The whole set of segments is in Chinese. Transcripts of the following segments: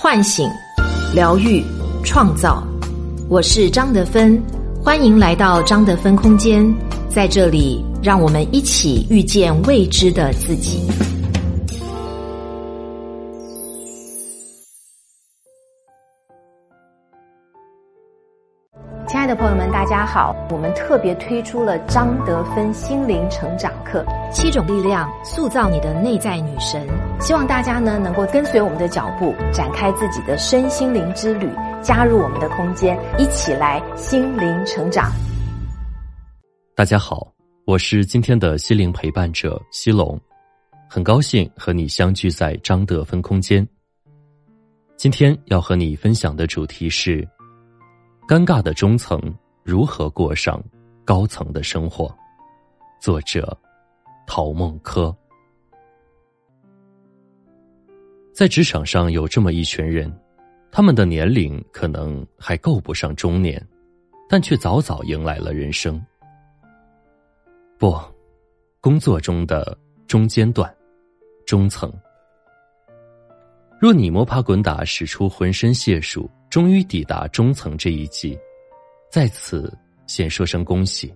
唤醒、疗愈、创造。我是张德芬，欢迎来到张德芬空间，在这里，让我们一起遇见未知的自己。大家好！我们特别推出了张德芬心灵成长课，七种力量塑造你的内在女神。希望大家呢能够跟随我们的脚步，展开自己的身心灵之旅，加入我们的空间，一起来心灵成长。大家好，我是今天的心灵陪伴者西龙，很高兴和你相聚在张德芬空间。今天要和你分享的主题是。尴尬的中层如何过上高层的生活？作者：陶梦科。在职场上有这么一群人，他们的年龄可能还够不上中年，但却早早迎来了人生。不，工作中的中间段，中层。若你摸爬滚打，使出浑身解数。终于抵达中层这一级，在此先说声恭喜，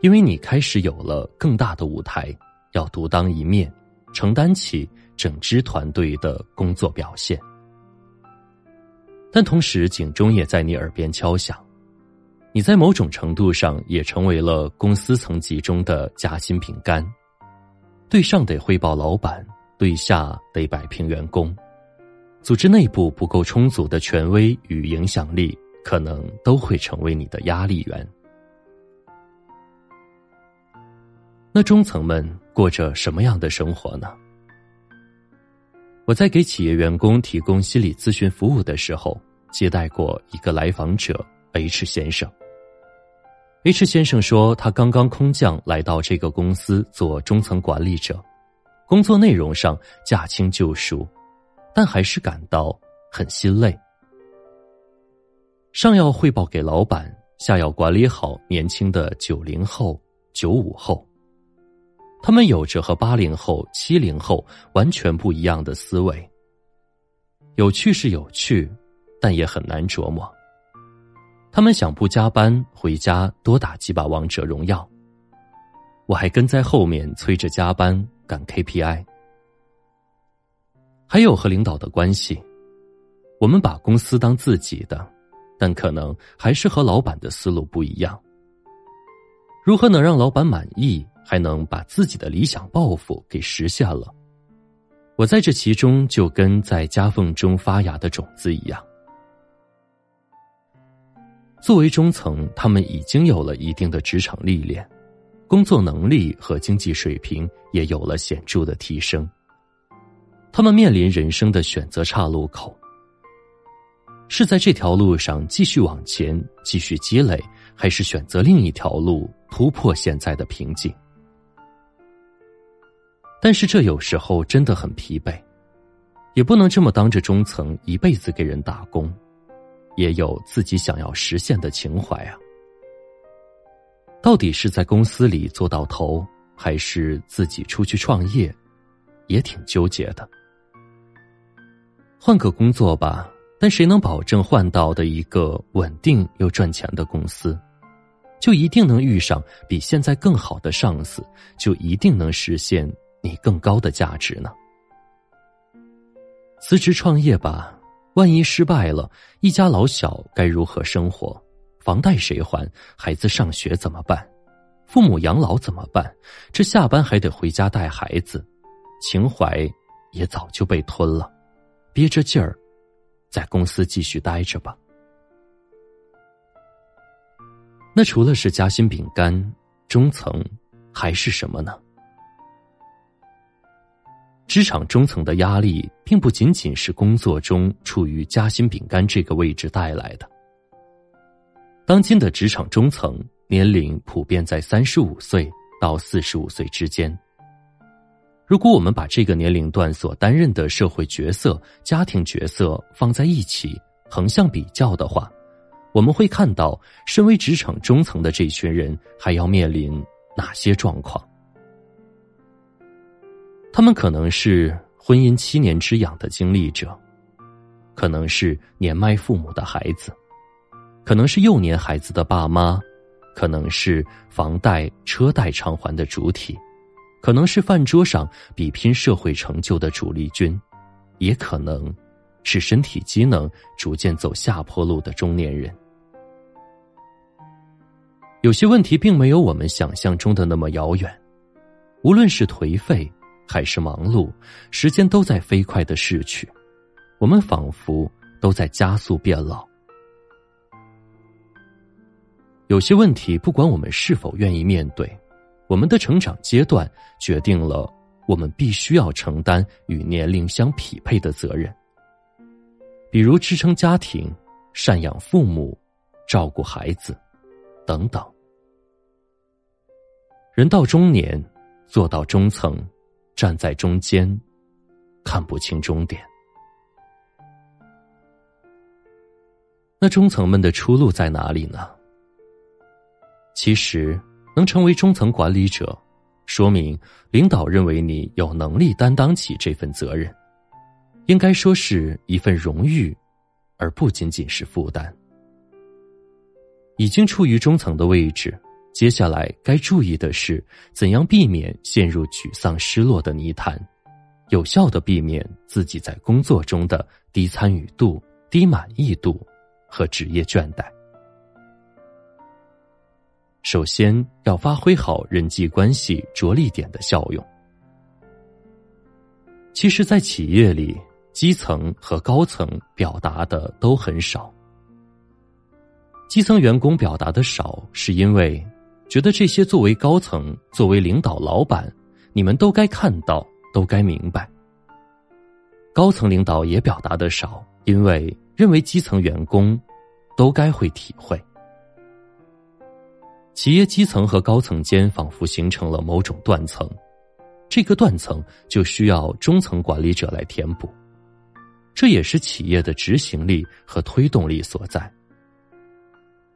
因为你开始有了更大的舞台，要独当一面，承担起整支团队的工作表现。但同时，警钟也在你耳边敲响，你在某种程度上也成为了公司层级中的夹心饼干，对上得汇报老板，对下得摆平员工。组织内部不够充足的权威与影响力，可能都会成为你的压力源。那中层们过着什么样的生活呢？我在给企业员工提供心理咨询服务的时候，接待过一个来访者 H 先生。H 先生说，他刚刚空降来到这个公司做中层管理者，工作内容上驾轻就熟。但还是感到很心累。上要汇报给老板，下要管理好年轻的九零后、九五后，他们有着和八零后、七零后完全不一样的思维。有趣是有趣，但也很难琢磨。他们想不加班，回家多打几把王者荣耀。我还跟在后面催着加班赶 KPI。还有和领导的关系，我们把公司当自己的，但可能还是和老板的思路不一样。如何能让老板满意，还能把自己的理想抱负给实现了？我在这其中就跟在夹缝中发芽的种子一样。作为中层，他们已经有了一定的职场历练，工作能力和经济水平也有了显著的提升。他们面临人生的选择岔路口，是在这条路上继续往前，继续积累，还是选择另一条路突破现在的瓶颈？但是这有时候真的很疲惫，也不能这么当着中层一辈子给人打工，也有自己想要实现的情怀啊。到底是在公司里做到头，还是自己出去创业，也挺纠结的。换个工作吧，但谁能保证换到的一个稳定又赚钱的公司，就一定能遇上比现在更好的上司，就一定能实现你更高的价值呢？辞职创业吧，万一失败了，一家老小该如何生活？房贷谁还？孩子上学怎么办？父母养老怎么办？这下班还得回家带孩子，情怀也早就被吞了。憋着劲儿，在公司继续待着吧。那除了是夹心饼干，中层还是什么呢？职场中层的压力，并不仅仅是工作中处于夹心饼干这个位置带来的。当今的职场中层年龄普遍在三十五岁到四十五岁之间。如果我们把这个年龄段所担任的社会角色、家庭角色放在一起横向比较的话，我们会看到，身为职场中层的这群人还要面临哪些状况？他们可能是婚姻七年之痒的经历者，可能是年迈父母的孩子，可能是幼年孩子的爸妈，可能是房贷车贷偿还的主体，可能是饭桌上比拼社会成就的主力军，也可能是身体机能逐渐走下坡路的中年人。有些问题并没有我们想象中的那么遥远，无论是颓废还是忙碌，时间都在飞快的逝去，我们仿佛都在加速变老。有些问题，不管我们是否愿意面对，我们的成长阶段决定了我们必须要承担与年龄相匹配的责任，比如支撑家庭、赡养父母、照顾孩子等等。人到中年，做到中层，站在中间，看不清终点。那中层们的出路在哪里呢？其实，能成为中层管理者，说明领导认为你有能力担当起这份责任，应该说是一份荣誉，而不仅仅是负担。已经处于中层的位置。接下来该注意的是，怎样避免陷入沮丧、失落的泥潭，有效的避免自己在工作中的低参与度、低满意度和职业倦怠。首先要发挥好人际关系着力点的效用。其实，在企业里，基层和高层表达的都很少。基层员工表达的少，是因为。觉得这些作为高层、作为领导、老板，你们都该看到，都该明白。高层领导也表达的少，因为认为基层员工都该会体会。企业基层和高层间仿佛形成了某种断层，这个断层就需要中层管理者来填补，这也是企业的执行力和推动力所在。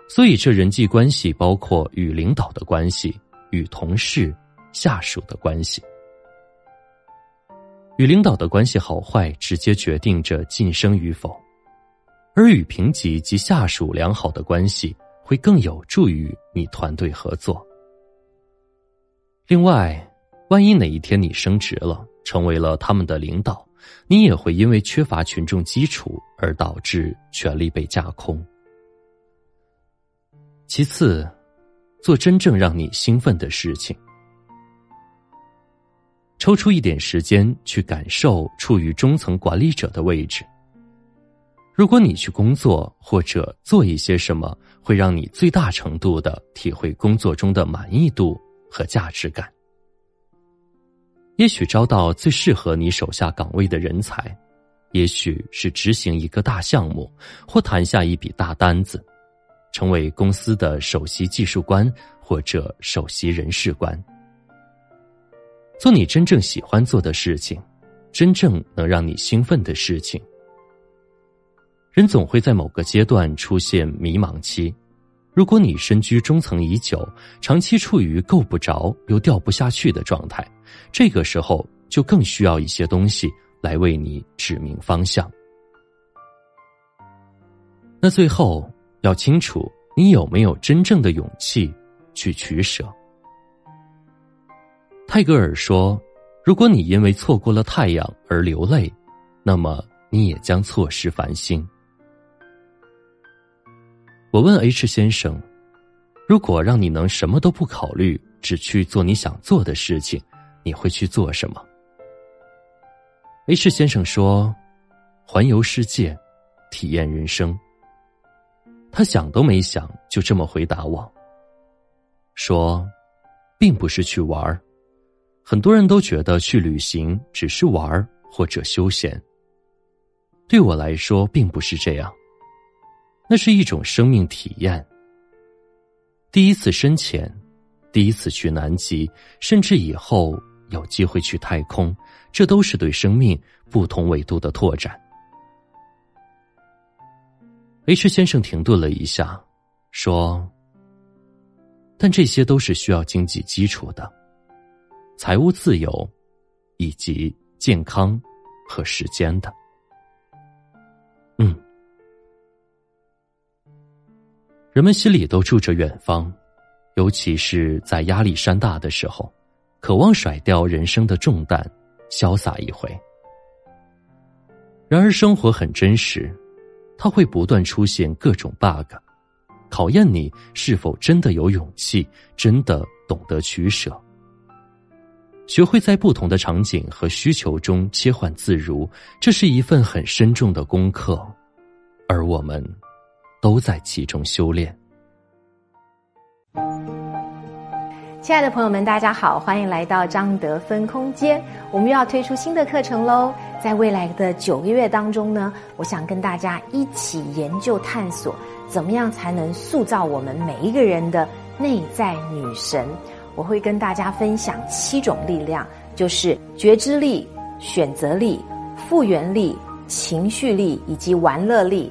所以，这人际关系包括与领导的关系、与同事、下属的关系。与领导的关系好坏，直接决定着晋升与否；而与平级及下属良好的关系，会更有助于你团队合作。另外，万一哪一天你升职了，成为了他们的领导，你也会因为缺乏群众基础而导致权力被架空。其次，做真正让你兴奋的事情。抽出一点时间去感受处于中层管理者的位置。如果你去工作或者做一些什么，会让你最大程度的体会工作中的满意度和价值感。也许招到最适合你手下岗位的人才，也许是执行一个大项目，或谈下一笔大单子。成为公司的首席技术官或者首席人事官，做你真正喜欢做的事情，真正能让你兴奋的事情。人总会在某个阶段出现迷茫期，如果你身居中层已久，长期处于够不着又掉不下去的状态，这个时候就更需要一些东西来为你指明方向。那最后。要清楚，你有没有真正的勇气去取舍？泰戈尔说：“如果你因为错过了太阳而流泪，那么你也将错失繁星。”我问 H 先生：“如果让你能什么都不考虑，只去做你想做的事情，你会去做什么？”H 先生说：“环游世界，体验人生。”他想都没想，就这么回答我。说，并不是去玩儿，很多人都觉得去旅行只是玩儿或者休闲。对我来说，并不是这样，那是一种生命体验。第一次深潜，第一次去南极，甚至以后有机会去太空，这都是对生命不同维度的拓展。H 先生停顿了一下，说：“但这些都是需要经济基础的，财务自由，以及健康和时间的。嗯人们心里都住着远方，尤其是在压力山大的时候，渴望甩掉人生的重担，潇洒一回。然而，生活很真实，它会不断出现各种 bug，考验你是否真的有勇气，真的懂得取舍。学会在不同的场景和需求中切换自如，这是一份很深重的功课，而我们都在其中修炼。亲爱的朋友们，大家好，欢迎来到张德芬空间。我们又要推出新的课程喽！在未来的九个月当中呢，我想跟大家一起研究探索，怎么样才能塑造我们每一个人的内在女神。我会跟大家分享七种力量，就是觉知力、选择力、复原力、情绪力以及玩乐力，